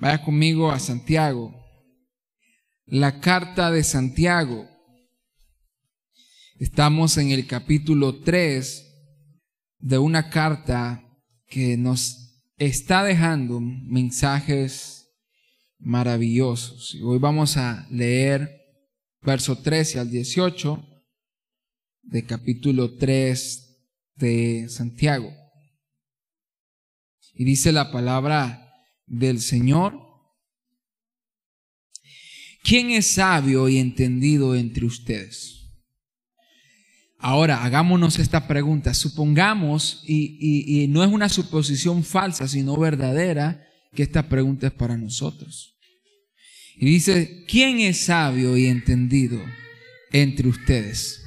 Vaya conmigo a Santiago. La carta de Santiago. Estamos en el capítulo 3 de una carta que nos está dejando mensajes maravillosos. Y hoy vamos a leer verso 13 al 18 de capítulo 3 de Santiago. Y dice la palabra del Señor? ¿Quién es sabio y entendido entre ustedes? Ahora, hagámonos esta pregunta. Supongamos, y, no es una suposición falsa, sino verdadera, que esta pregunta es para nosotros. Y dice, ¿quién es sabio y entendido entre ustedes?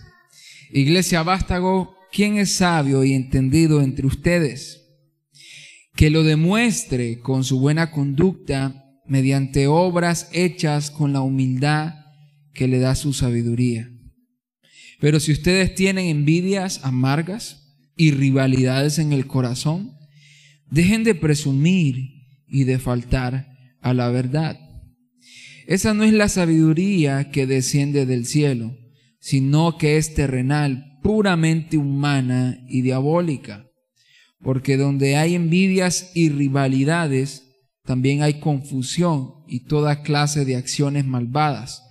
Iglesia Vástago, ¿quién es sabio y entendido entre ustedes? Que lo demuestre con su buena conducta mediante obras hechas con la humildad que le da su sabiduría. Pero si ustedes tienen envidias amargas y rivalidades en el corazón, dejen de presumir y de faltar a la verdad. Esa no es la sabiduría que desciende del cielo, sino que es terrenal, puramente humana y diabólica porque donde hay envidias y rivalidades, también hay confusión y toda clase de acciones malvadas.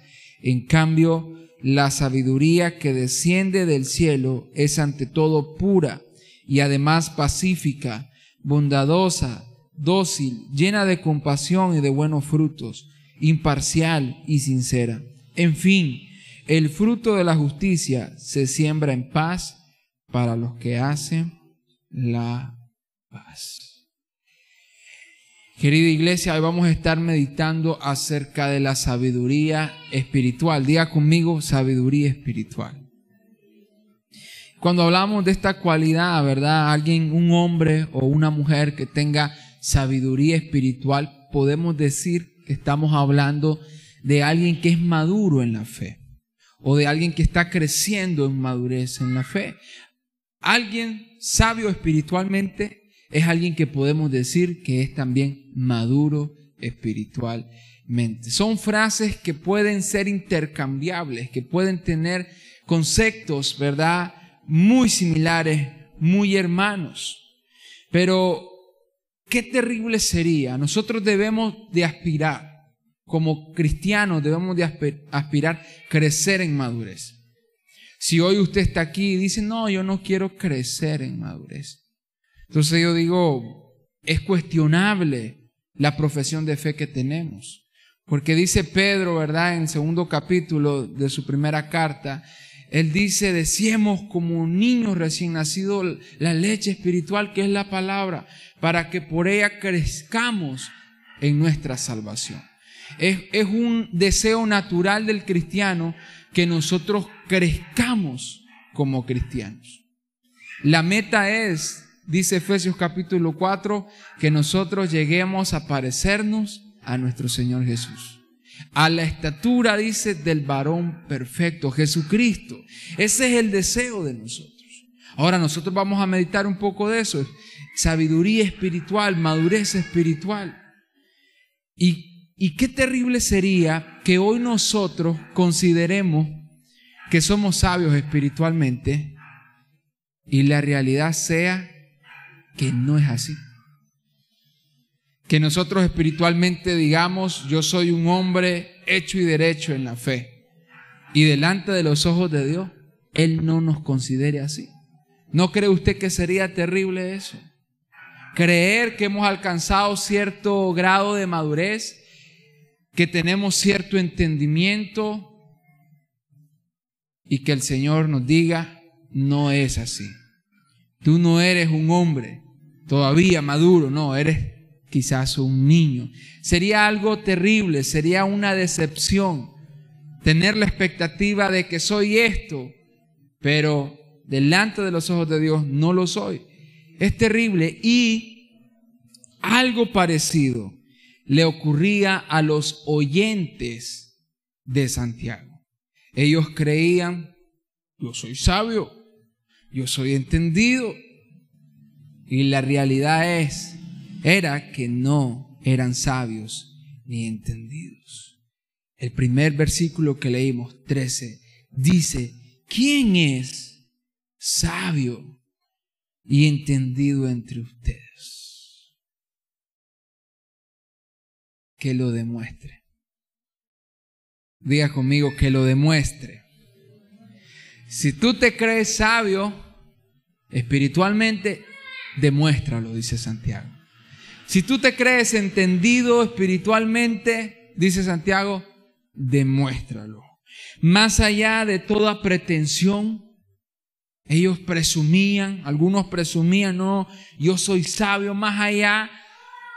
En cambio, la sabiduría que desciende del cielo es ante todo pura y además pacífica, bondadosa, dócil, llena de compasión y de buenos frutos, imparcial y sincera. En fin, el fruto de la justicia se siembra en paz para los que hacen la paz. Querida iglesia, hoy vamos a estar meditando acerca de la sabiduría espiritual. Diga conmigo sabiduría espiritual. Cuando hablamos de esta cualidad, ¿verdad? Alguien, un hombre o una mujer que tenga sabiduría espiritual, podemos decir que estamos hablando de alguien que es maduro en la fe o de alguien que está creciendo en madurez en la fe. Alguien sabio espiritualmente es alguien que podemos decir que es también maduro espiritualmente. Son frases que pueden ser intercambiables, que pueden tener conceptos, ¿verdad? Muy similares, muy hermanos. Pero, qué terrible sería. Nosotros debemos de aspirar, como cristianos debemos de aspirar crecer en madurez. Si hoy usted está aquí y dice, no, yo no quiero crecer en madurez. Entonces yo digo, es cuestionable la profesión de fe que tenemos. Porque dice Pedro, ¿verdad? En segundo capítulo de su primera carta, él dice, decíamos como niños recién nacidos la leche espiritual que es la palabra, para que por ella crezcamos en nuestra salvación. Es, es un deseo natural del cristiano que nosotros crezcamos como cristianos. La meta es, dice Efesios capítulo 4, que nosotros lleguemos a parecernos a nuestro Señor Jesús. A la estatura, dice, del varón perfecto, Jesucristo. Ese es el deseo de nosotros. Ahora nosotros vamos a meditar un poco de eso. Sabiduría espiritual, madurez espiritual. Y y qué terrible sería que hoy nosotros consideremos que somos sabios espiritualmente y la realidad sea que no es así. Que nosotros espiritualmente digamos, yo soy un hombre hecho y derecho en la fe. Y delante de los ojos de Dios, Él no nos considere así. ¿No cree usted que sería terrible eso? Creer que hemos alcanzado cierto grado de madurez que tenemos cierto entendimiento y que el Señor nos diga, no es así. Tú no eres un hombre todavía maduro, no, eres quizás un niño. Sería algo terrible, sería una decepción tener la expectativa de que soy esto, pero delante de los ojos de Dios no lo soy. Es terrible y algo parecido le ocurría a los oyentes de Santiago. Ellos creían, yo soy sabio, yo soy entendido. Y la realidad es, era que no eran sabios ni entendidos. El primer versículo que leímos, 13, dice, ¿quién es sabio y entendido entre ustedes? Que lo demuestre. Diga conmigo que lo demuestre. Si tú te crees sabio espiritualmente, demuéstralo, dice Santiago. Si tú te crees entendido espiritualmente, dice Santiago, demuéstralo. Más allá de toda pretensión, ellos presumían, algunos presumían, no, yo soy sabio, más allá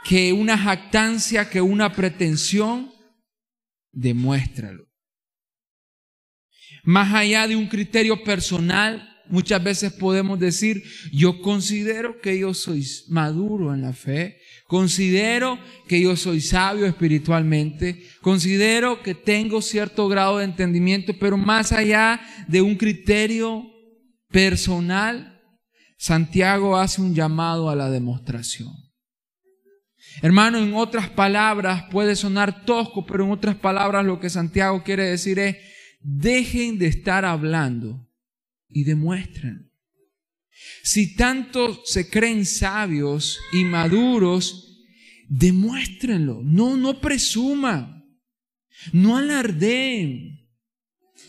que una jactancia, que una pretensión, demuéstralo. Más allá de un criterio personal, muchas veces podemos decir, yo considero que yo soy maduro en la fe, considero que yo soy sabio espiritualmente, considero que tengo cierto grado de entendimiento, pero más allá de un criterio personal, Santiago hace un llamado a la demostración. Hermano, en otras palabras, puede sonar tosco, pero en otras palabras lo que Santiago quiere decir es, dejen de estar hablando y demuestren. Si tanto se creen sabios y maduros, demuéstrenlo. No, no presuman. No alardeen.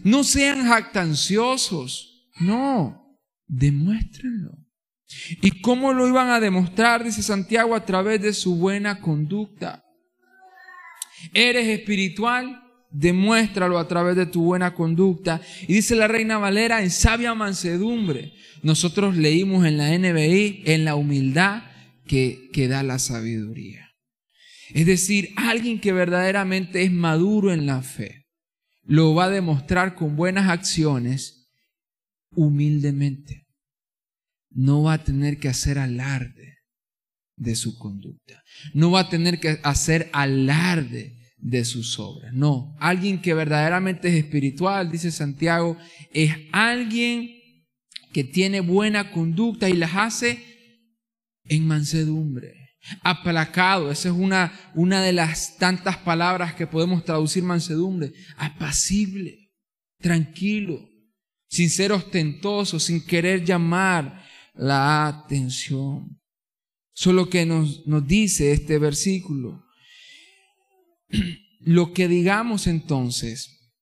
No sean jactanciosos. No, demuéstrenlo. ¿Y cómo lo iban a demostrar? Dice Santiago, a través de su buena conducta. ¿Eres espiritual? Demuéstralo a través de tu buena conducta. Y dice la reina Valera, en sabia mansedumbre. Nosotros leímos en la NBI, en la humildad que, que da la sabiduría. Es decir, alguien que verdaderamente es maduro en la fe, lo va a demostrar con buenas acciones, humildemente. No va a tener que hacer alarde de su conducta. No va a tener que hacer alarde de sus obras. No, alguien que verdaderamente es espiritual, dice Santiago, es alguien que tiene buena conducta y las hace en mansedumbre, aplacado. Esa es una, una de las tantas palabras que podemos traducir mansedumbre. Apacible, tranquilo, sin ser ostentoso, sin querer llamar la atención. Solo que nos, nos dice este versículo. Lo que digamos entonces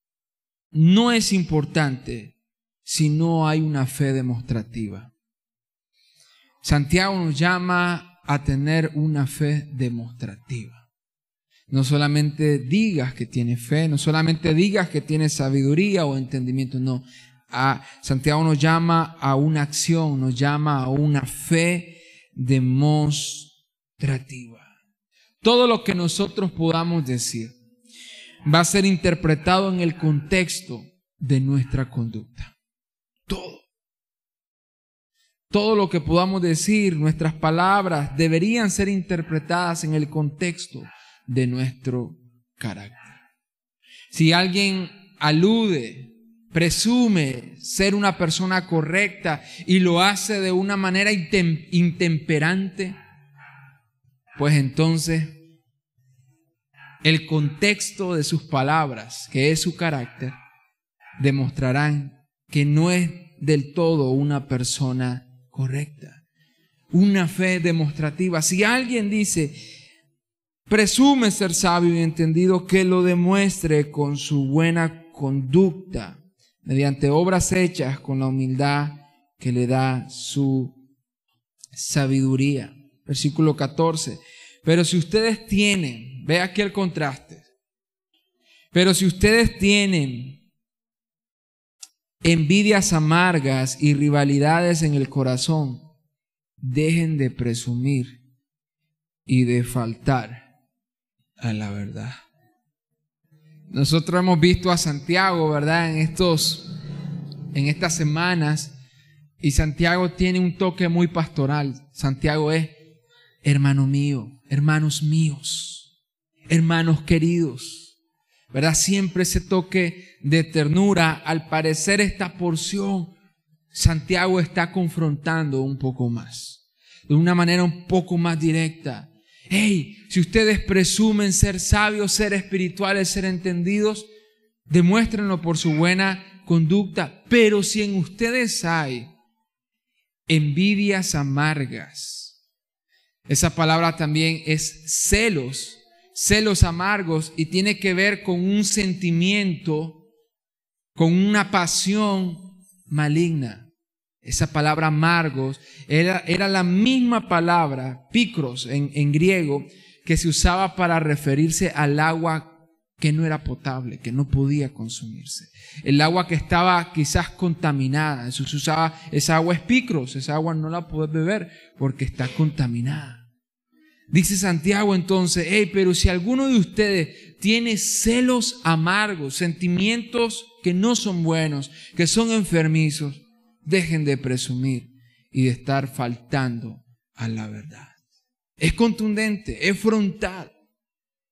no es importante si no hay una fe demostrativa. Santiago nos llama a tener una fe demostrativa. No solamente digas que tienes fe, no solamente digas que tienes sabiduría o entendimiento, no. A Santiago nos llama a una acción, nos llama a una fe demostrativa. Todo lo que nosotros podamos decir va a ser interpretado en el contexto de nuestra conducta. Todo. Todo lo que podamos decir, nuestras palabras, deberían ser interpretadas en el contexto de nuestro carácter. Si alguien alude, presume ser una persona correcta y lo hace de una manera intemperante, pues entonces el contexto de sus palabras, que es su carácter, demostrarán que no es del todo una persona correcta. Una fe demostrativa. Si alguien dice, presume ser sabio y entendido, que lo demuestre con su buena conducta, mediante obras hechas con la humildad que le da su sabiduría versículo 14. Pero si ustedes tienen, ve aquí el contraste, pero si ustedes tienen envidias amargas y rivalidades en el corazón, dejen de presumir y de faltar a la verdad. Nosotros hemos visto a Santiago, ¿verdad? En estos en estas semanas y Santiago tiene un toque muy pastoral. Santiago es hermano mío, hermanos míos, hermanos queridos, ¿verdad? Siempre ese toque de ternura. Al parecer esta porción, Santiago está confrontando un poco más, de una manera un poco más directa. Hey, si ustedes presumen ser sabios, ser espirituales, ser entendidos, demuéstrenlo por su buena conducta. Pero si en ustedes hay envidias amargas, esa palabra también es celos, celos amargos y tiene que ver con un sentimiento, con una pasión maligna. Esa palabra amargos era, era la misma palabra, picros en, en griego, que se usaba para referirse al agua que no era potable, que no podía consumirse. El agua que estaba quizás contaminada. Se usaba, esa agua es picros, esa agua no la puedes beber porque está contaminada. Dice Santiago entonces, hey, pero si alguno de ustedes tiene celos amargos, sentimientos que no son buenos, que son enfermizos, dejen de presumir y de estar faltando a la verdad. Es contundente, es frontal.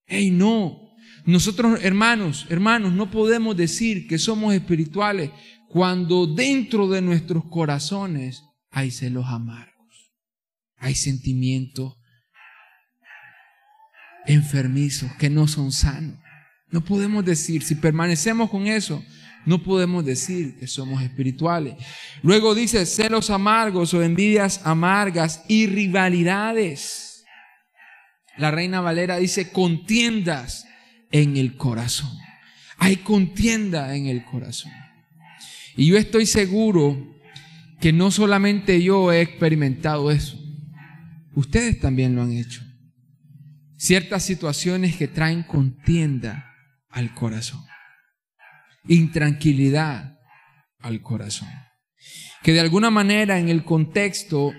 Hey, no. Nosotros, hermanos, hermanos, no podemos decir que somos espirituales cuando dentro de nuestros corazones hay celos amargos, hay sentimientos enfermizos que no son sanos. No podemos decir, si permanecemos con eso, no podemos decir que somos espirituales. Luego dice celos amargos o envidias amargas y rivalidades. La reina Valera dice contiendas en el corazón. Hay contienda en el corazón. Y yo estoy seguro que no solamente yo he experimentado eso, ustedes también lo han hecho. Ciertas situaciones que traen contienda al corazón intranquilidad al corazón. Que de alguna manera en el contexto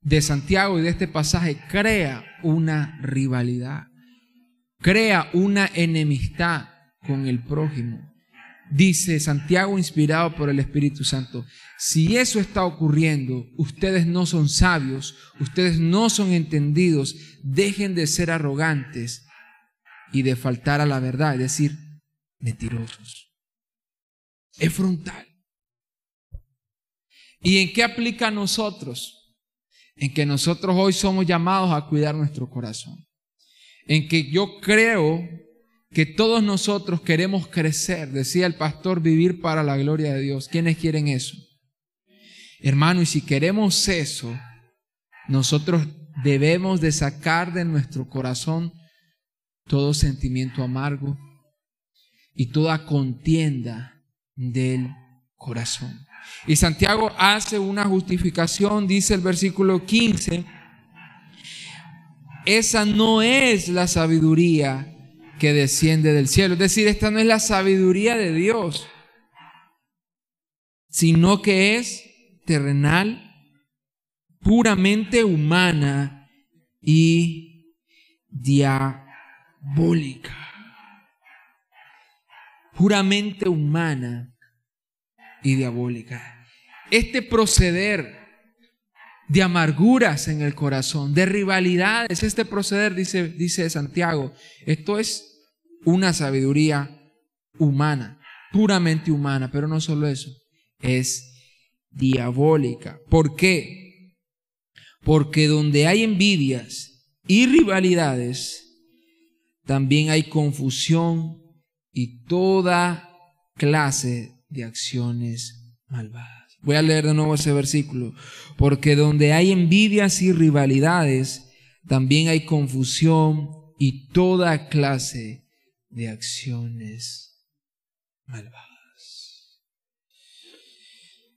de Santiago y de este pasaje crea una rivalidad, crea una enemistad con el prójimo. Dice Santiago inspirado por el Espíritu Santo, si eso está ocurriendo, ustedes no son sabios, ustedes no son entendidos, dejen de ser arrogantes y de faltar a la verdad, es decir, mentirosos. Es frontal. ¿Y en qué aplica a nosotros? En que nosotros hoy somos llamados a cuidar nuestro corazón. En que yo creo que todos nosotros queremos crecer, decía el pastor, vivir para la gloria de Dios. ¿Quiénes quieren eso? Hermano, y si queremos eso, nosotros debemos de sacar de nuestro corazón todo sentimiento amargo, y toda contienda del corazón. Y Santiago hace una justificación, dice el versículo 15, esa no es la sabiduría que desciende del cielo. Es decir, esta no es la sabiduría de Dios, sino que es terrenal, puramente humana y diabólica puramente humana y diabólica. Este proceder de amarguras en el corazón, de rivalidades, este proceder, dice, dice Santiago, esto es una sabiduría humana, puramente humana, pero no solo eso, es diabólica. ¿Por qué? Porque donde hay envidias y rivalidades, también hay confusión y toda clase de acciones malvadas. Voy a leer de nuevo ese versículo. Porque donde hay envidias y rivalidades, también hay confusión y toda clase de acciones malvadas.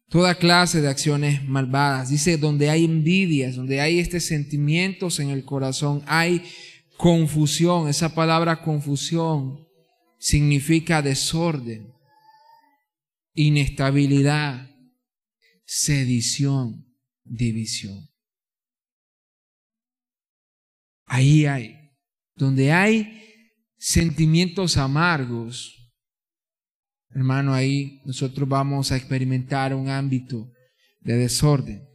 Toda clase de acciones malvadas. Dice, donde hay envidias, donde hay estos sentimientos en el corazón, hay confusión. Esa palabra confusión significa desorden, inestabilidad, sedición, división. Ahí hay, donde hay sentimientos amargos, hermano, ahí nosotros vamos a experimentar un ámbito de desorden,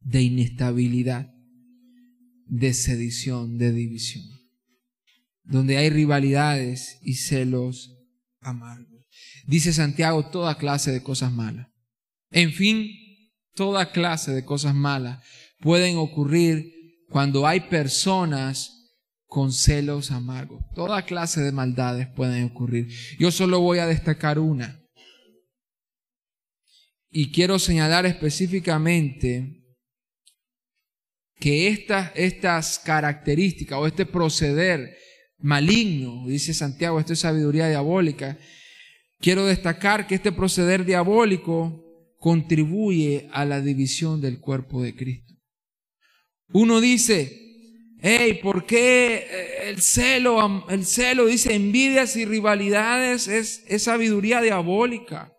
de inestabilidad, de sedición, de división donde hay rivalidades y celos amargos. Dice Santiago toda clase de cosas malas. En fin, toda clase de cosas malas pueden ocurrir cuando hay personas con celos amargos. Toda clase de maldades pueden ocurrir. Yo solo voy a destacar una. Y quiero señalar específicamente que estas, estas características o este proceder maligno, dice Santiago, esto es sabiduría diabólica, quiero destacar que este proceder diabólico contribuye a la división del cuerpo de Cristo. Uno dice, hey, ¿por qué eh, el celo, el celo dice envidias y rivalidades es, es sabiduría diabólica?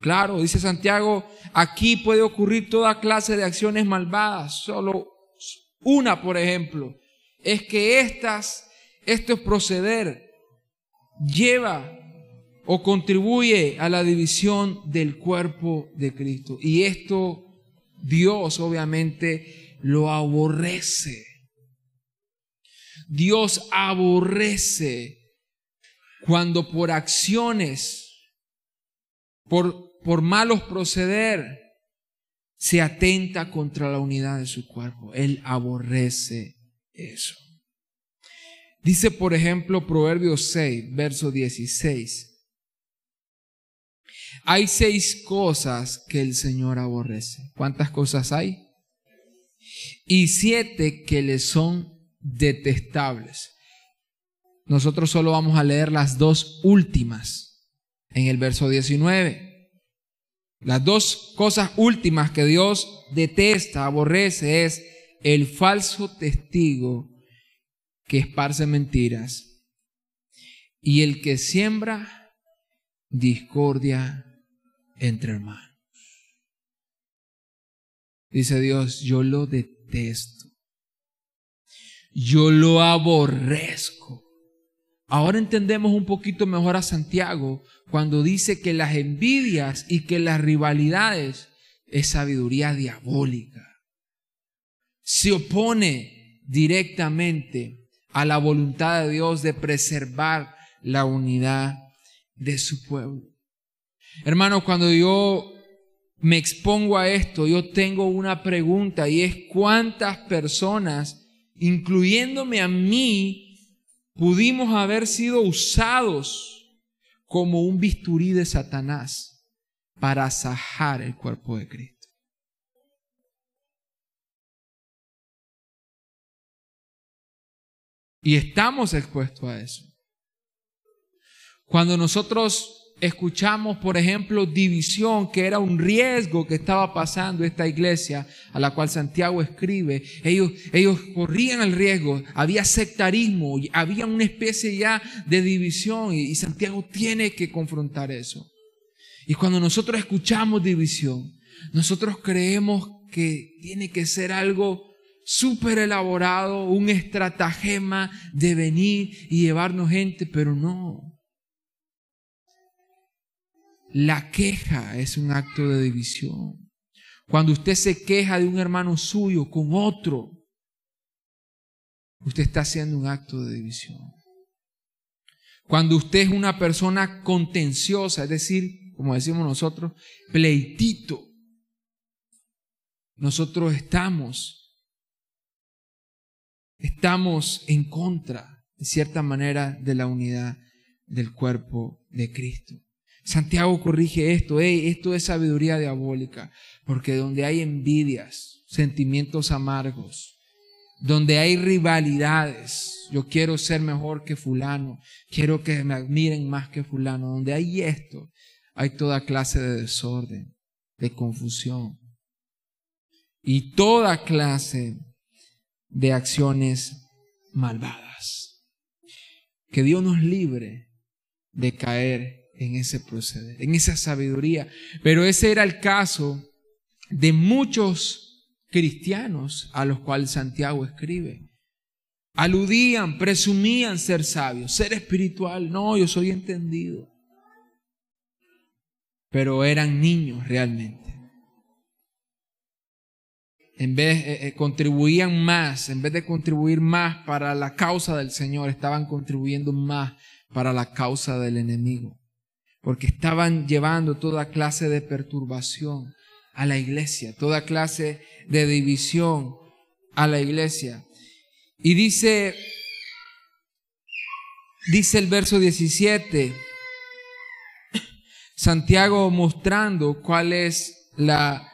Claro, dice Santiago, aquí puede ocurrir toda clase de acciones malvadas. Solo una, por ejemplo, es que estas, este proceder lleva o contribuye a la división del cuerpo de Cristo. Y esto Dios obviamente lo aborrece. Dios aborrece cuando por acciones, por, por malos proceder, se atenta contra la unidad de su cuerpo. Él aborrece eso. Dice, por ejemplo, Proverbios 6, verso 16. Hay seis cosas que el Señor aborrece. ¿Cuántas cosas hay? Y siete que le son detestables. Nosotros solo vamos a leer las dos últimas en el verso 19. Las dos cosas últimas que Dios detesta, aborrece, es el falso testigo que esparce mentiras y el que siembra discordia entre hermanos. Dice Dios, yo lo detesto. Yo lo aborrezco. Ahora entendemos un poquito mejor a Santiago cuando dice que las envidias y que las rivalidades es sabiduría diabólica. Se opone directamente a la voluntad de Dios de preservar la unidad de su pueblo. Hermano, cuando yo me expongo a esto, yo tengo una pregunta y es cuántas personas, incluyéndome a mí, pudimos haber sido usados como un bisturí de Satanás para asajar el cuerpo de Cristo. Y estamos expuestos a eso. Cuando nosotros escuchamos, por ejemplo, división, que era un riesgo que estaba pasando esta iglesia a la cual Santiago escribe. Ellos, ellos corrían el riesgo, había sectarismo, había una especie ya de división y, y Santiago tiene que confrontar eso. Y cuando nosotros escuchamos división, nosotros creemos que tiene que ser algo súper elaborado, un estratagema de venir y llevarnos gente, pero no. La queja es un acto de división. Cuando usted se queja de un hermano suyo con otro, usted está haciendo un acto de división. Cuando usted es una persona contenciosa, es decir, como decimos nosotros, pleitito, nosotros estamos, estamos en contra, de cierta manera, de la unidad del cuerpo de Cristo. Santiago corrige esto, esto es sabiduría diabólica, porque donde hay envidias, sentimientos amargos, donde hay rivalidades, yo quiero ser mejor que fulano, quiero que me admiren más que fulano, donde hay esto, hay toda clase de desorden, de confusión y toda clase de acciones malvadas. Que Dios nos libre de caer en ese proceder, en esa sabiduría. Pero ese era el caso de muchos cristianos a los cuales Santiago escribe. Aludían, presumían ser sabios, ser espiritual. No, yo soy entendido. Pero eran niños realmente. En vez, eh, eh, contribuían más, en vez de contribuir más para la causa del Señor, estaban contribuyendo más para la causa del enemigo porque estaban llevando toda clase de perturbación a la iglesia, toda clase de división a la iglesia. Y dice, dice el verso 17, Santiago mostrando cuál es la,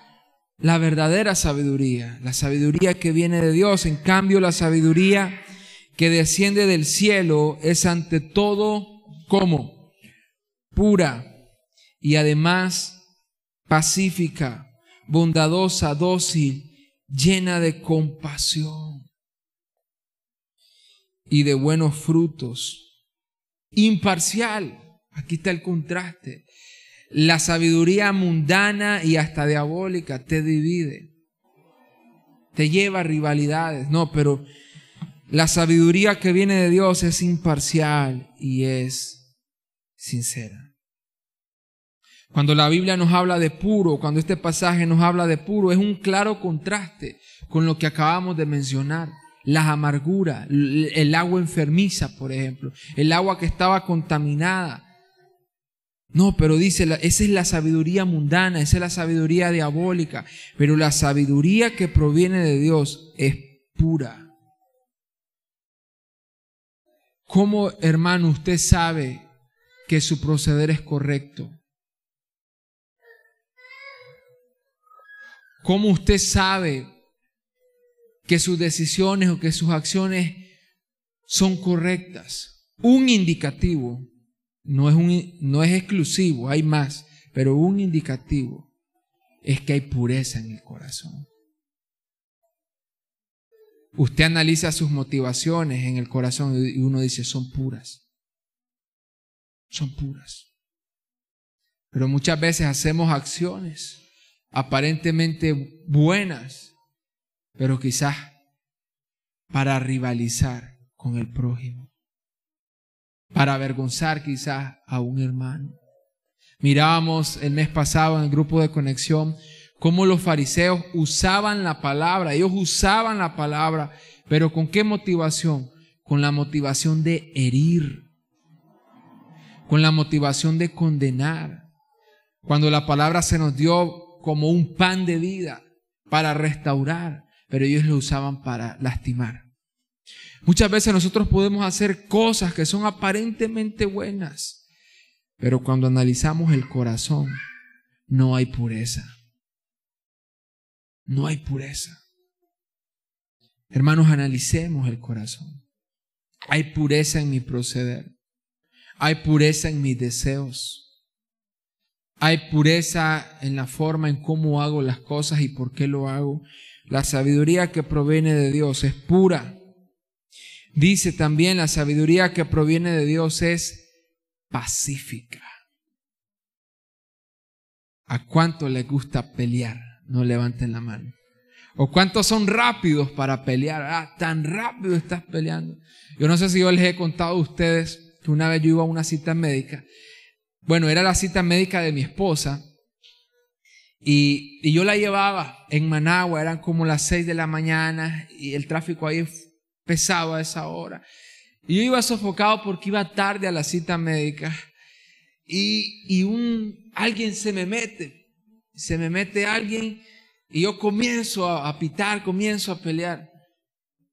la verdadera sabiduría, la sabiduría que viene de Dios. En cambio, la sabiduría que desciende del cielo es ante todo como pura y además pacífica, bondadosa, dócil, llena de compasión y de buenos frutos, imparcial. Aquí está el contraste. La sabiduría mundana y hasta diabólica te divide, te lleva a rivalidades. No, pero la sabiduría que viene de Dios es imparcial y es sincera. Cuando la Biblia nos habla de puro, cuando este pasaje nos habla de puro, es un claro contraste con lo que acabamos de mencionar. Las amarguras, el agua enfermiza, por ejemplo, el agua que estaba contaminada. No, pero dice, esa es la sabiduría mundana, esa es la sabiduría diabólica, pero la sabiduría que proviene de Dios es pura. ¿Cómo, hermano, usted sabe que su proceder es correcto? ¿Cómo usted sabe que sus decisiones o que sus acciones son correctas? Un indicativo, no es, un, no es exclusivo, hay más, pero un indicativo es que hay pureza en el corazón. Usted analiza sus motivaciones en el corazón y uno dice, son puras. Son puras. Pero muchas veces hacemos acciones aparentemente buenas, pero quizás para rivalizar con el prójimo, para avergonzar quizás a un hermano. Mirábamos el mes pasado en el grupo de conexión cómo los fariseos usaban la palabra, ellos usaban la palabra, pero ¿con qué motivación? Con la motivación de herir, con la motivación de condenar. Cuando la palabra se nos dio como un pan de vida para restaurar, pero ellos lo usaban para lastimar. Muchas veces nosotros podemos hacer cosas que son aparentemente buenas, pero cuando analizamos el corazón, no hay pureza. No hay pureza. Hermanos, analicemos el corazón. Hay pureza en mi proceder. Hay pureza en mis deseos. Hay pureza en la forma en cómo hago las cosas y por qué lo hago. La sabiduría que proviene de Dios es pura. Dice también la sabiduría que proviene de Dios es pacífica. ¿A cuánto le gusta pelear? No levanten la mano. ¿O cuántos son rápidos para pelear? Ah, tan rápido estás peleando. Yo no sé si yo les he contado a ustedes que una vez yo iba a una cita médica bueno, era la cita médica de mi esposa. Y, yo la llevaba en Managua, eran como las seis de la mañana y el tráfico ahí pesado a esa hora. Y yo iba sofocado porque iba tarde a la cita médica. Y, y un, alguien se me mete, se me mete alguien y yo comienzo a, a pitar, comienzo a pelear.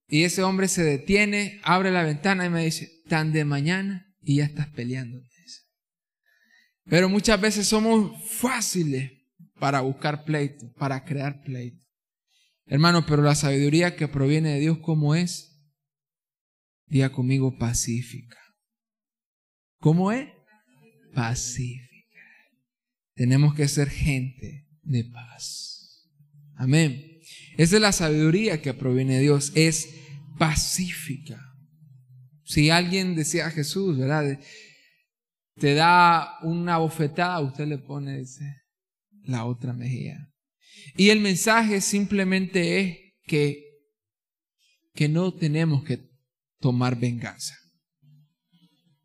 Y ese hombre se detiene, abre la ventana y me dice, tan de mañana y ya estás peleando. Pero muchas veces somos fáciles para buscar pleito, para crear pleito. Hermano, pero la sabiduría que proviene de Dios, ¿cómo es? Día conmigo pacífica. ¿Cómo es? Pacífica. Tenemos que ser gente de paz. Amén. Esa es la sabiduría que proviene de Dios. Es pacífica. Si alguien decía a Jesús, ¿verdad? te da una bofetada, usted le pone dice, la otra mejilla. Y el mensaje simplemente es que, que no tenemos que tomar venganza.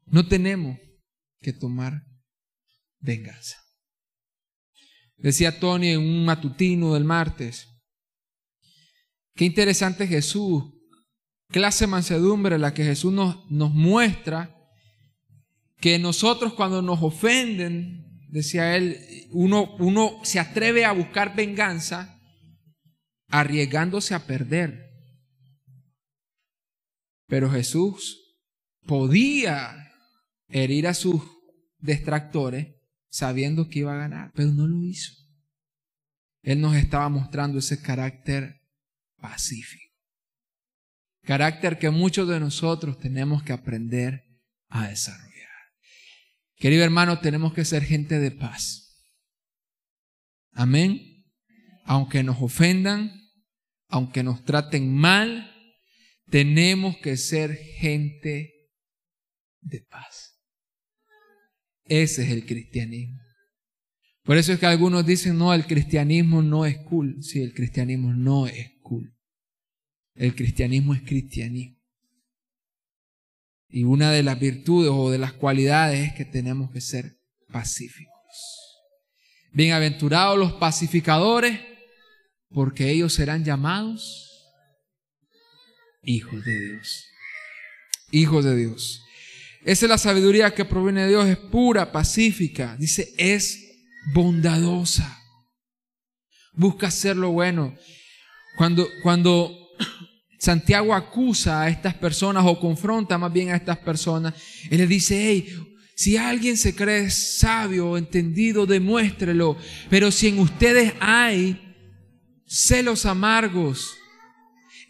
No tenemos que tomar venganza. Decía Tony en un matutino del martes, qué interesante Jesús, clase mansedumbre la que Jesús nos, nos muestra que nosotros cuando nos ofenden, decía él, uno, uno se atreve a buscar venganza arriesgándose a perder. Pero Jesús podía herir a sus detractores sabiendo que iba a ganar, pero no lo hizo. Él nos estaba mostrando ese carácter pacífico. Carácter que muchos de nosotros tenemos que aprender a desarrollar. Querido hermano, tenemos que ser gente de paz. Amén. Aunque nos ofendan, aunque nos traten mal, tenemos que ser gente de paz. Ese es el cristianismo. Por eso es que algunos dicen, no, el cristianismo no es cool. Sí, el cristianismo no es cool. El cristianismo es cristianismo. Y una de las virtudes o de las cualidades es que tenemos que ser pacíficos. Bienaventurados los pacificadores, porque ellos serán llamados hijos de Dios. Hijos de Dios. Esa es la sabiduría que proviene de Dios, es pura, pacífica. Dice, es bondadosa. Busca hacer lo bueno. Cuando, cuando Santiago acusa a estas personas o confronta más bien a estas personas, él les dice, hey, si alguien se cree sabio o entendido, demuéstrelo. Pero si en ustedes hay celos amargos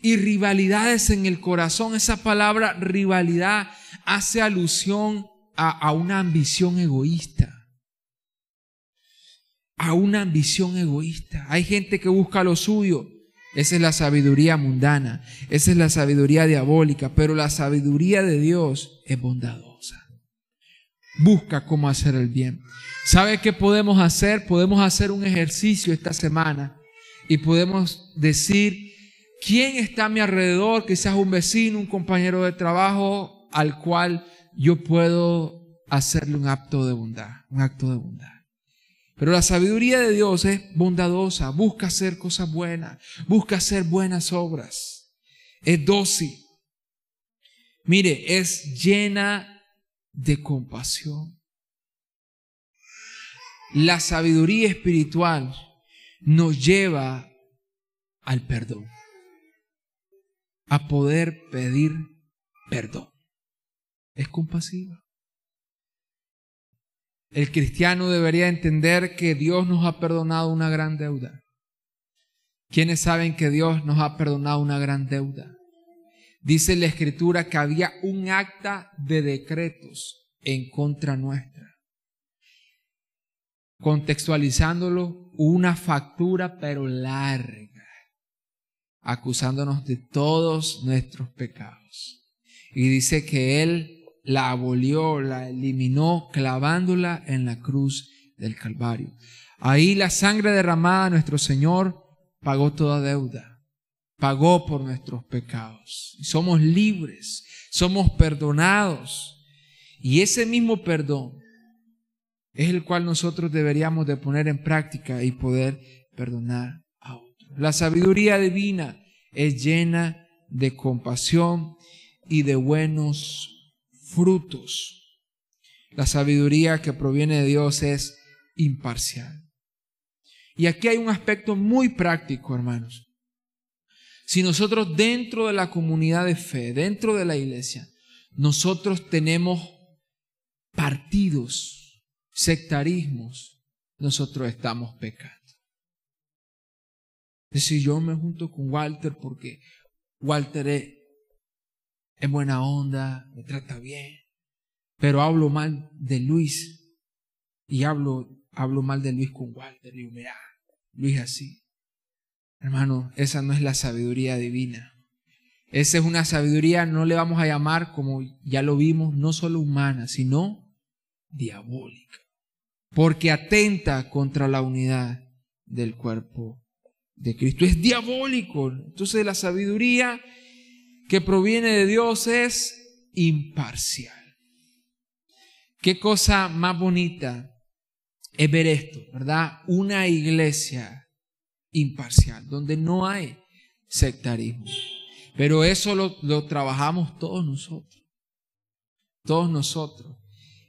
y rivalidades en el corazón, esa palabra rivalidad hace alusión a, a una ambición egoísta a una ambición egoísta. Hay gente que busca lo suyo, esa es la sabiduría mundana, esa es la sabiduría diabólica, pero la sabiduría de Dios es bondadosa. Busca cómo hacer el bien. ¿Sabe qué podemos hacer? Podemos hacer un ejercicio esta semana y podemos decir, ¿quién está a mi alrededor? Quizás un vecino, un compañero de trabajo al cual yo puedo hacerle un acto de bondad, un acto de bondad. Pero la sabiduría de Dios es bondadosa, busca hacer cosas buenas, busca hacer buenas obras, es dócil. Mire, es llena de compasión. La sabiduría espiritual nos lleva al perdón, a poder pedir perdón. Es compasiva. El cristiano debería entender que Dios nos ha perdonado una gran deuda. ¿Quiénes saben que Dios nos ha perdonado una gran deuda? Dice la escritura que había un acta de decretos en contra nuestra. Contextualizándolo, una factura pero larga, acusándonos de todos nuestros pecados. Y dice que Él la abolió, la eliminó clavándola en la cruz del Calvario. Ahí la sangre derramada nuestro Señor pagó toda deuda, pagó por nuestros pecados. Somos libres, somos perdonados. Y ese mismo perdón es el cual nosotros deberíamos de poner en práctica y poder perdonar. La sabiduría divina es llena de compasión y de buenos frutos. La sabiduría que proviene de Dios es imparcial. Y aquí hay un aspecto muy práctico, hermanos. Si nosotros dentro de la comunidad de fe, dentro de la iglesia, nosotros tenemos partidos, sectarismos, nosotros estamos pecando. Decir, yo me junto con Walter porque Walter es, es buena onda, me trata bien, pero hablo mal de Luis y hablo, hablo mal de Luis con Walter. Y digo, mira, Luis así. Hermano, esa no es la sabiduría divina. Esa es una sabiduría, no le vamos a llamar, como ya lo vimos, no solo humana, sino diabólica. Porque atenta contra la unidad del cuerpo de Cristo. Es diabólico. Entonces la sabiduría que proviene de Dios es imparcial. Qué cosa más bonita es ver esto, ¿verdad? Una iglesia imparcial, donde no hay sectarismo. Pero eso lo, lo trabajamos todos nosotros. Todos nosotros.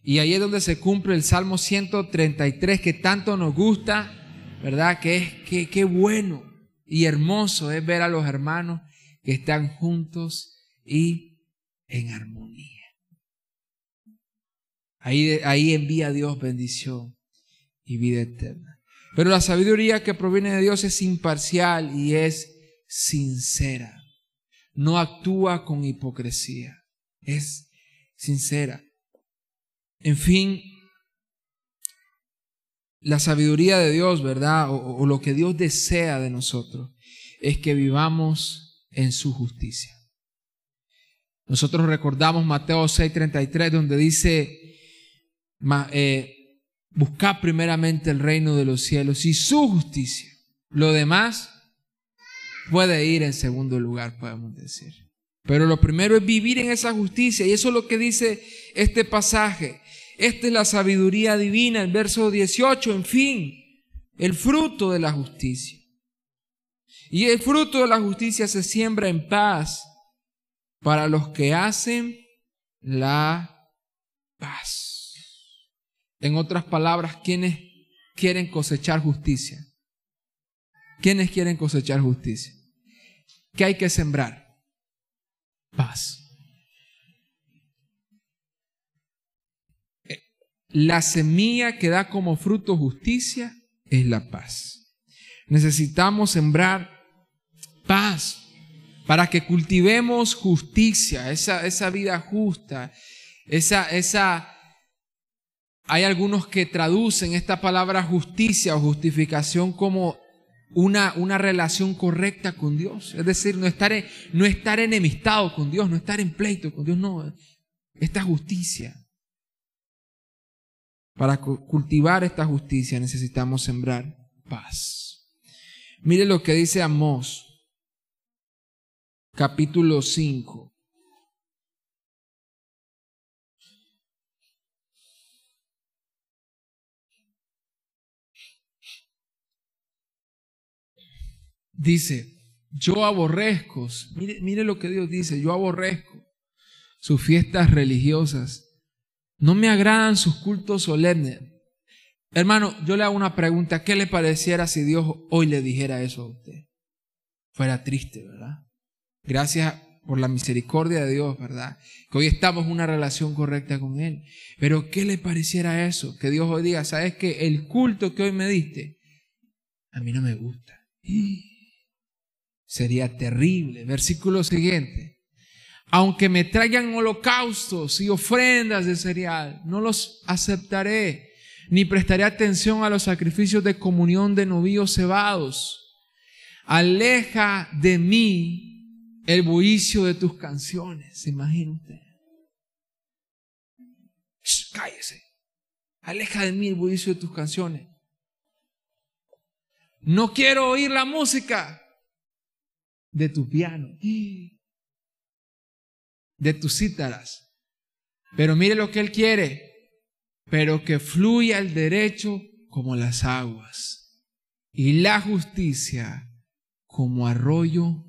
Y ahí es donde se cumple el Salmo 133 que tanto nos gusta, ¿verdad? Que es que, qué bueno y hermoso es ver a los hermanos que están juntos y en armonía. Ahí, ahí envía Dios bendición y vida eterna. Pero la sabiduría que proviene de Dios es imparcial y es sincera. No actúa con hipocresía. Es sincera. En fin, la sabiduría de Dios, ¿verdad? O, lo que Dios desea de nosotros es que vivamos en su justicia. Nosotros recordamos Mateo 6:33 donde dice, eh, buscad primeramente el reino de los cielos y su justicia. Lo demás puede ir en segundo lugar, podemos decir. Pero lo primero es vivir en esa justicia y eso es lo que dice este pasaje. Esta es la sabiduría divina, el verso 18, en fin, el fruto de la justicia. Y el fruto de la justicia se siembra en paz para los que hacen la paz. En otras palabras, ¿quiénes quieren cosechar justicia? ¿Quiénes quieren cosechar justicia? ¿Qué hay que sembrar? Paz. La semilla que da como fruto justicia es la paz. Necesitamos sembrar paz para que cultivemos justicia, esa, esa vida justa, esa, esa... Hay algunos que traducen esta palabra justicia o justificación como una, una relación correcta con Dios. Es decir, no estar, no estar enemistado con Dios, no estar en pleito con Dios, no. Esta justicia. Para cultivar esta justicia necesitamos sembrar paz. Mire lo que dice Amós capítulo 5. Dice, yo aborrezco, mire, mire lo que Dios dice, yo aborrezco sus fiestas religiosas, no me agradan sus cultos solemnes. Hermano, yo le hago una pregunta, ¿qué le pareciera si Dios hoy le dijera eso a usted? Fuera triste, ¿verdad? Gracias por la misericordia de Dios, ¿verdad? Que hoy estamos en una relación correcta con Él. Pero ¿qué le pareciera eso? Que Dios hoy diga, ¿sabes que El culto que hoy me diste, a mí no me gusta. Sería terrible. Versículo siguiente. Aunque me traigan holocaustos y ofrendas de cereal, no los aceptaré, ni prestaré atención a los sacrificios de comunión de novillos cebados. Aleja de mí el bullicio de tus canciones, imagínate. cállese. Aleja de mí el bullicio de tus canciones. No quiero oír la música de tu piano, de tus cítaras. Pero mire lo que Él quiere, pero que fluya el derecho como las aguas y la justicia como arroyo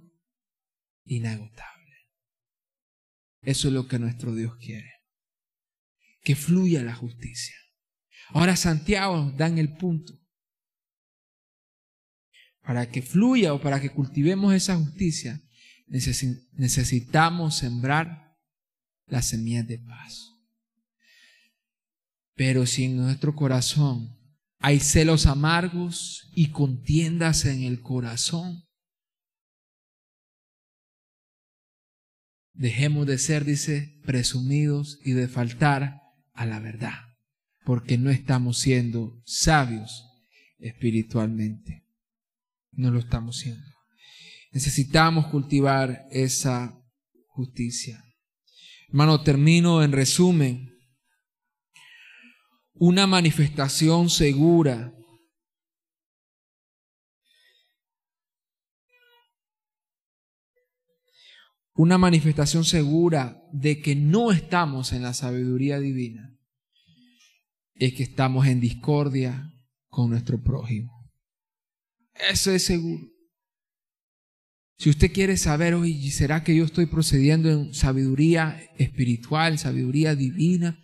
inagotable. Eso es lo que nuestro Dios quiere. Que fluya la justicia. Ahora Santiago dan el punto. Para que fluya o para que cultivemos esa justicia, necesitamos sembrar las semillas de paz. Pero si en nuestro corazón hay celos amargos y contiendas en el corazón, Dejemos de ser, dice, presumidos y de faltar a la verdad, porque no estamos siendo sabios espiritualmente. No lo estamos siendo. Necesitamos cultivar esa justicia. Hermano, termino en resumen. Una manifestación segura una manifestación segura de que no estamos en la sabiduría divina es que estamos en discordia con nuestro prójimo. Eso es seguro. Si usted quiere saber, hoy, ¿será que yo estoy procediendo en sabiduría espiritual, sabiduría divina?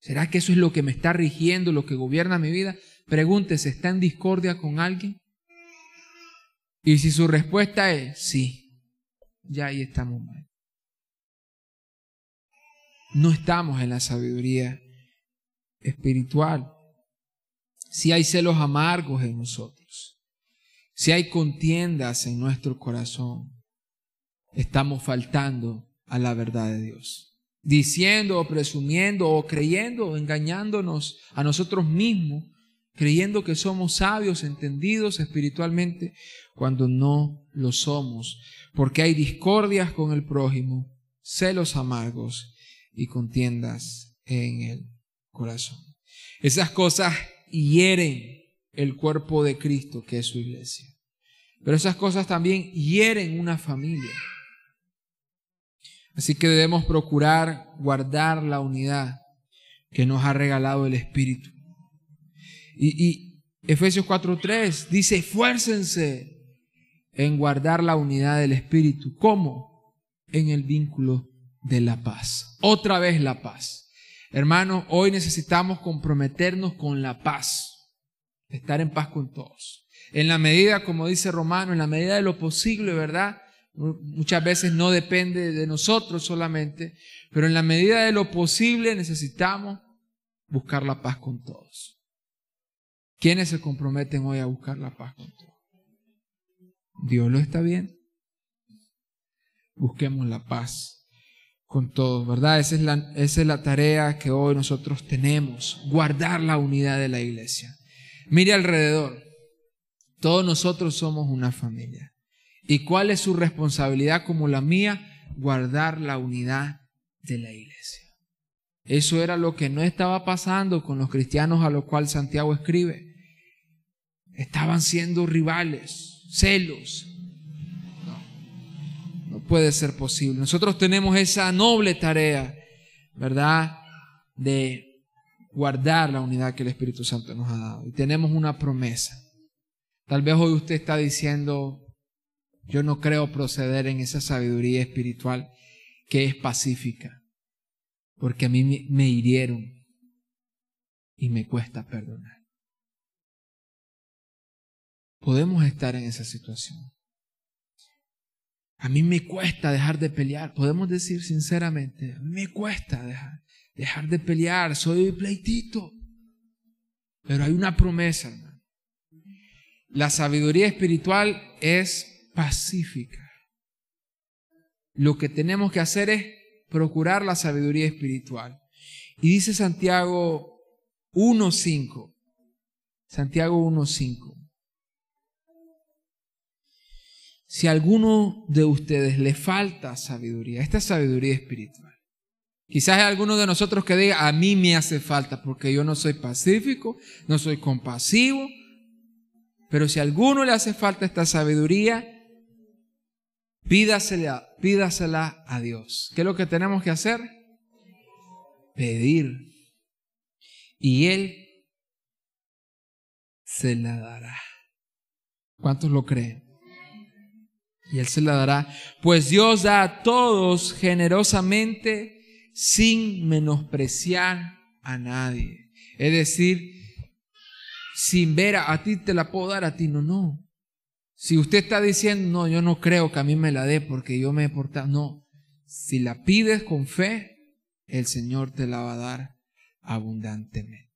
¿Será que eso es lo que me está rigiendo, lo que gobierna mi vida? Pregúntese, ¿está en discordia con alguien? Y si su respuesta es sí, ya ahí estamos mal. no estamos en la sabiduría espiritual. Si hay celos amargos en nosotros, si hay contiendas en nuestro corazón, estamos faltando a la verdad de Dios. Diciendo o presumiendo o creyendo o engañándonos a nosotros mismos, creyendo que somos sabios, entendidos espiritualmente, cuando no lo somos, porque hay discordias con el prójimo, celos amargos y contiendas en el corazón. Esas cosas hieren el cuerpo de Cristo, que es su iglesia. Pero esas cosas también hieren una familia. Así que debemos procurar guardar la unidad que nos ha regalado el Espíritu. Y, Efesios 4.3 dice, esfuércense en guardar la unidad del Espíritu. ¿Cómo? En el vínculo de la paz. Otra vez la paz. Hermano, hoy necesitamos comprometernos con la paz. Estar en paz con todos. En la medida, como dice Romano, en la medida de lo posible, ¿verdad? Muchas veces no depende de nosotros solamente, pero en la medida de lo posible necesitamos buscar la paz con todos. ¿Quiénes se comprometen hoy a buscar la paz con todos? Dios lo está bien. Busquemos la paz con todos, ¿verdad? Esa es, la, esa es la tarea que hoy nosotros tenemos, guardar la unidad de la iglesia. Mire alrededor, todos nosotros somos una familia. ¿Y cuál es su responsabilidad como la mía? Guardar la unidad de la iglesia. Eso era lo que no estaba pasando con los cristianos a los cuales Santiago escribe. Estaban siendo rivales, celos. No, no puede ser posible. Nosotros tenemos esa noble tarea, ¿verdad? De guardar la unidad que el Espíritu Santo nos ha dado. Y tenemos una promesa. Tal vez hoy usted está diciendo, yo no creo proceder en esa sabiduría espiritual que es pacífica, porque a mí me hirieron y me cuesta perdonar. Podemos estar en esa situación. A mí me cuesta dejar de pelear. Podemos decir sinceramente, me cuesta dejar, dejar de pelear. Soy pleitito. Pero hay una promesa, hermano. La sabiduría espiritual es pacífica. Lo que tenemos que hacer es procurar la sabiduría espiritual. Y dice Santiago 1.5. Santiago 1.5. Si a alguno de ustedes le falta sabiduría, esta es sabiduría espiritual. Quizás hay alguno de nosotros que diga, a mí me hace falta porque yo no soy pacífico, no soy compasivo. Pero si a alguno le hace falta esta sabiduría, Pídasela, pídasela a Dios. ¿Qué es lo que tenemos que hacer? Pedir. Y Él se la dará. ¿Cuántos lo creen? Y Él se la dará. Pues Dios da a todos generosamente sin menospreciar a nadie. Es decir, sin ver a, a ti te la puedo dar, a ti no, no. Si usted está diciendo, no, yo no creo que a mí me la dé porque yo me he portado, no. Si la pides con fe, el Señor te la va a dar abundantemente.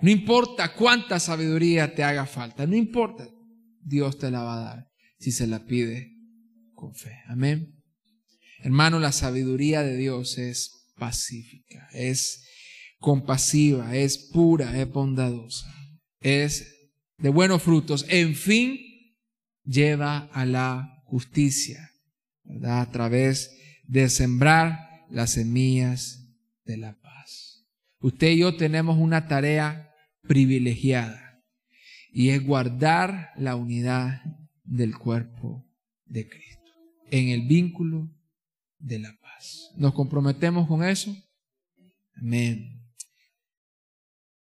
No importa cuánta sabiduría te haga falta, no importa, Dios te la va a dar si se la pide con fe. Amén. Hermano, la sabiduría de Dios es pacífica, es compasiva, es pura, es bondadosa, es de buenos frutos. En fin, lleva a la justicia. A través de sembrar las semillas de la paz. Usted y yo tenemos una tarea privilegiada y es guardar la unidad del cuerpo de Cristo en el vínculo de la paz. ¿Nos comprometemos con eso? Amén.